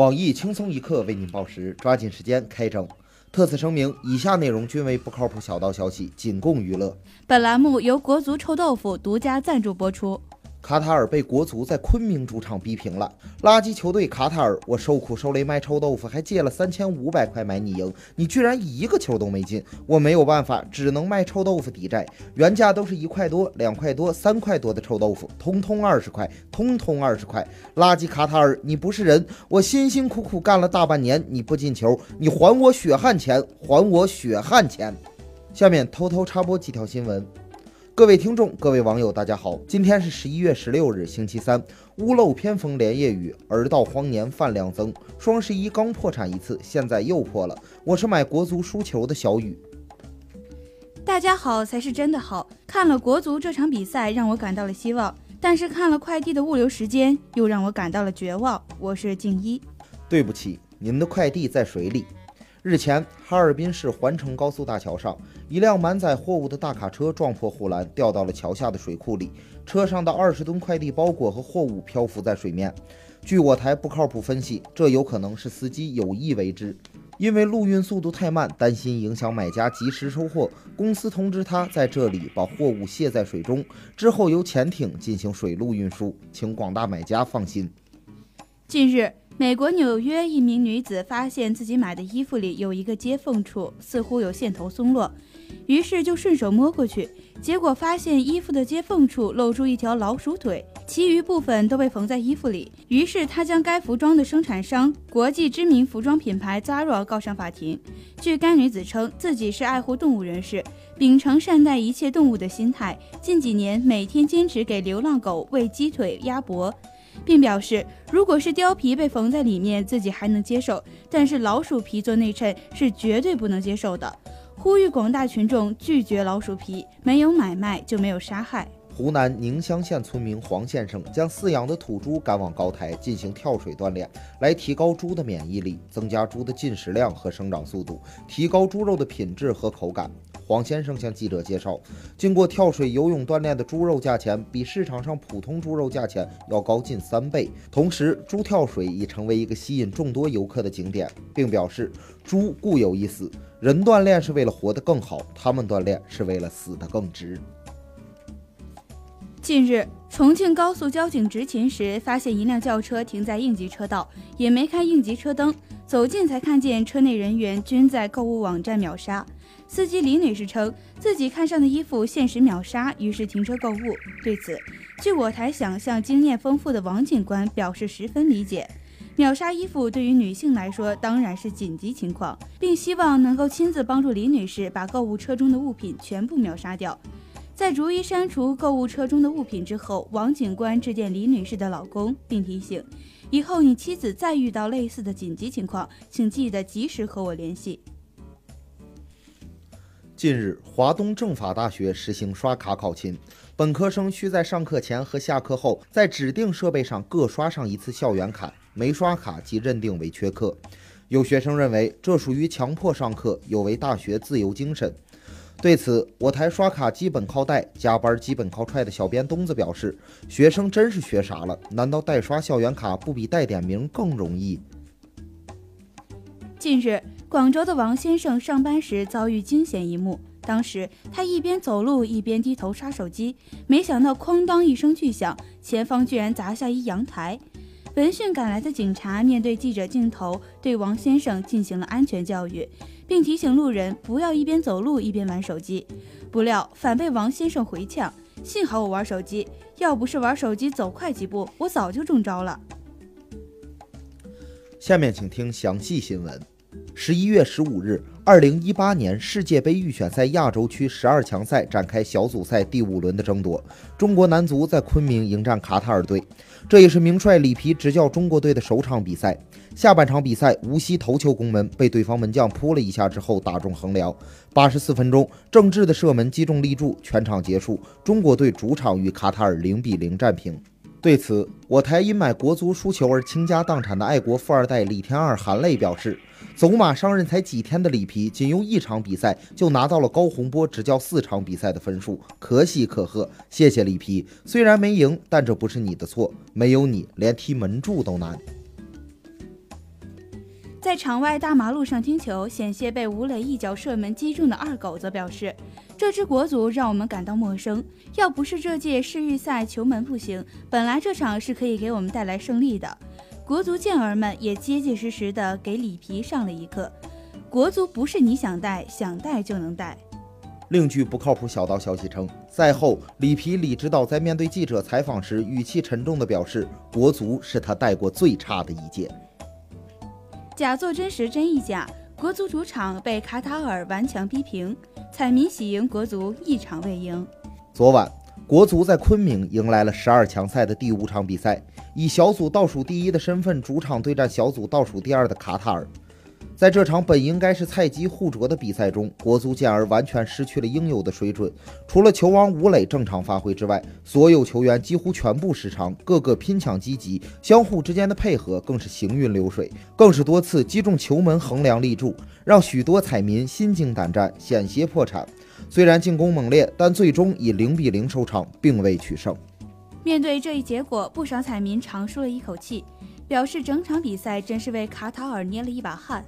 网易轻松一刻为您报时，抓紧时间开整。特此声明，以下内容均为不靠谱小道消息，仅供娱乐。本栏目由国足臭豆腐独家赞助播出。卡塔尔被国足在昆明主场逼平了，垃圾球队卡塔尔，我受苦受累卖臭豆腐，还借了三千五百块买你赢，你居然一个球都没进，我没有办法，只能卖臭豆腐抵债。原价都是一块多、两块多、三块多的臭豆腐，通通二十块，通通二十块。垃圾卡塔尔，你不是人！我辛辛苦苦干了大半年，你不进球，你还我血汗钱，还我血汗钱。下面偷偷插播几条新闻。各位听众，各位网友，大家好！今天是十一月十六日，星期三。屋漏偏逢连夜雨，而到荒年饭量增。双十一刚破产一次，现在又破了。我是买国足输球的小雨。大家好才是真的好。看了国足这场比赛，让我感到了希望；但是看了快递的物流时间，又让我感到了绝望。我是静一。对不起，您的快递在水里。日前，哈尔滨市环城高速大桥上，一辆满载货物的大卡车撞破护栏，掉到了桥下的水库里。车上的二十吨快递包裹和货物漂浮在水面。据我台不靠谱分析，这有可能是司机有意为之，因为陆运速度太慢，担心影响买家及时收货，公司通知他在这里把货物卸在水中，之后由潜艇进行水路运输，请广大买家放心。近日。美国纽约一名女子发现自己买的衣服里有一个接缝处，似乎有线头松落，于是就顺手摸过去，结果发现衣服的接缝处露出一条老鼠腿，其余部分都被缝在衣服里。于是她将该服装的生产商国际知名服装品牌 Zara 告上法庭。据该女子称，自己是爱护动物人士，秉承善待一切动物的心态，近几年每天坚持给流浪狗喂鸡腿、鸭脖。并表示，如果是貂皮被缝在里面，自己还能接受；但是老鼠皮做内衬是绝对不能接受的。呼吁广大群众拒绝老鼠皮，没有买卖就没有杀害。湖南宁乡县村民黄先生将饲养的土猪赶往高台进行跳水锻炼，来提高猪的免疫力，增加猪的进食量和生长速度，提高猪肉的品质和口感。黄先生向记者介绍，经过跳水、游泳锻炼的猪肉价钱比市场上普通猪肉价钱要高近三倍。同时，猪跳水已成为一个吸引众多游客的景点，并表示：“猪固有一死，人锻炼是为了活得更好，他们锻炼是为了死得更值。”近日，重庆高速交警执勤时，发现一辆轿车停在应急车道，也没开应急车灯，走近才看见车内人员均在购物网站秒杀。司机李女士称自己看上的衣服限时秒杀，于是停车购物。对此，据我台想象经验丰富的王警官表示十分理解。秒杀衣服对于女性来说当然是紧急情况，并希望能够亲自帮助李女士把购物车中的物品全部秒杀掉。在逐一删除购物车中的物品之后，王警官致电李女士的老公，并提醒：以后你妻子再遇到类似的紧急情况，请记得及时和我联系。近日，华东政法大学实行刷卡考勤，本科生需在上课前和下课后在指定设备上各刷上一次校园卡，没刷卡即认定为缺课。有学生认为这属于强迫上课，有违大学自由精神。对此，我台刷卡基本靠带，加班基本靠踹的小编东子表示：“学生真是学傻了，难道代刷校园卡不比代点名更容易？”近日。广州的王先生上班时遭遇惊险一幕，当时他一边走路一边低头刷手机，没想到哐当一声巨响，前方居然砸下一阳台。闻讯赶来的警察面对记者镜头，对王先生进行了安全教育，并提醒路人不要一边走路一边玩手机。不料反被王先生回呛：“幸好我玩手机，要不是玩手机走快几步，我早就中招了。”下面请听详细新闻。十一月十五日，二零一八年世界杯预选赛亚洲区十二强赛展开小组赛第五轮的争夺。中国男足在昆明迎战卡塔尔队，这也是名帅里皮执教中国队的首场比赛。下半场比赛，无锡头球攻门被对方门将扑了一下之后打中横梁。八十四分钟，郑智的射门击中立柱，全场结束，中国队主场与卡塔尔零比零战平。对此，我台因买国足输球而倾家荡产的爱国富二代李天二含泪表示。走马上任才几天的里皮，仅用一场比赛就拿到了高洪波执教四场比赛的分数，可喜可贺。谢谢里皮，虽然没赢，但这不是你的错，没有你，连踢门柱都难。在场外大马路上听球，险些被吴磊一脚射门击中的二狗则表示：“这支国足让我们感到陌生，要不是这届世预赛球门不行，本来这场是可以给我们带来胜利的。”国足健儿们也结结实实的给里皮上了一课：国足不是你想带想带就能带。另据不靠谱小道消息称，赛后里皮李指导在面对记者采访时，语气沉重地表示：“国足是他带过最差的一届。”假作真实真亦假，国足主场被卡塔尔顽强逼平，彩民喜迎国足一场未赢。昨晚，国足在昆明迎来了十二强赛的第五场比赛，以小组倒数第一的身份主场对战小组倒数第二的卡塔尔。在这场本应该是菜鸡互啄的比赛中，国足健儿完全失去了应有的水准。除了球王吴磊正常发挥之外，所有球员几乎全部失常，个个拼抢积极，相互之间的配合更是行云流水，更是多次击中球门横梁立柱，让许多彩民心惊胆战，险些破产。虽然进攻猛烈，但最终以零比零收场，并未取胜。面对这一结果，不少彩民长舒了一口气，表示整场比赛真是为卡塔尔捏了一把汗。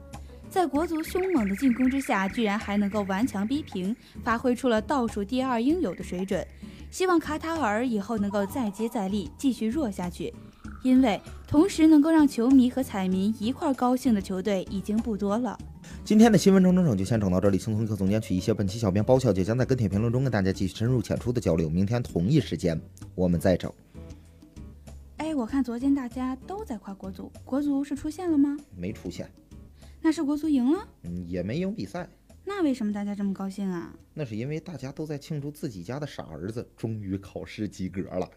在国足凶猛的进攻之下，居然还能够顽强逼平，发挥出了倒数第二应有的水准。希望卡塔尔以后能够再接再厉，继续弱下去。因为同时能够让球迷和彩民一块高兴的球队已经不多了。今天的新闻整整整就先整到这里，轻松一刻总监取一些。本期小编包小姐将在跟帖评论中跟大家继续深入浅出的交流。明天同一时间我们再整。哎，我看昨天大家都在夸国足，国足是出现了吗？没出现。那是国足赢了，嗯，也没赢比赛。那为什么大家这么高兴啊？那是因为大家都在庆祝自己家的傻儿子终于考试及格了。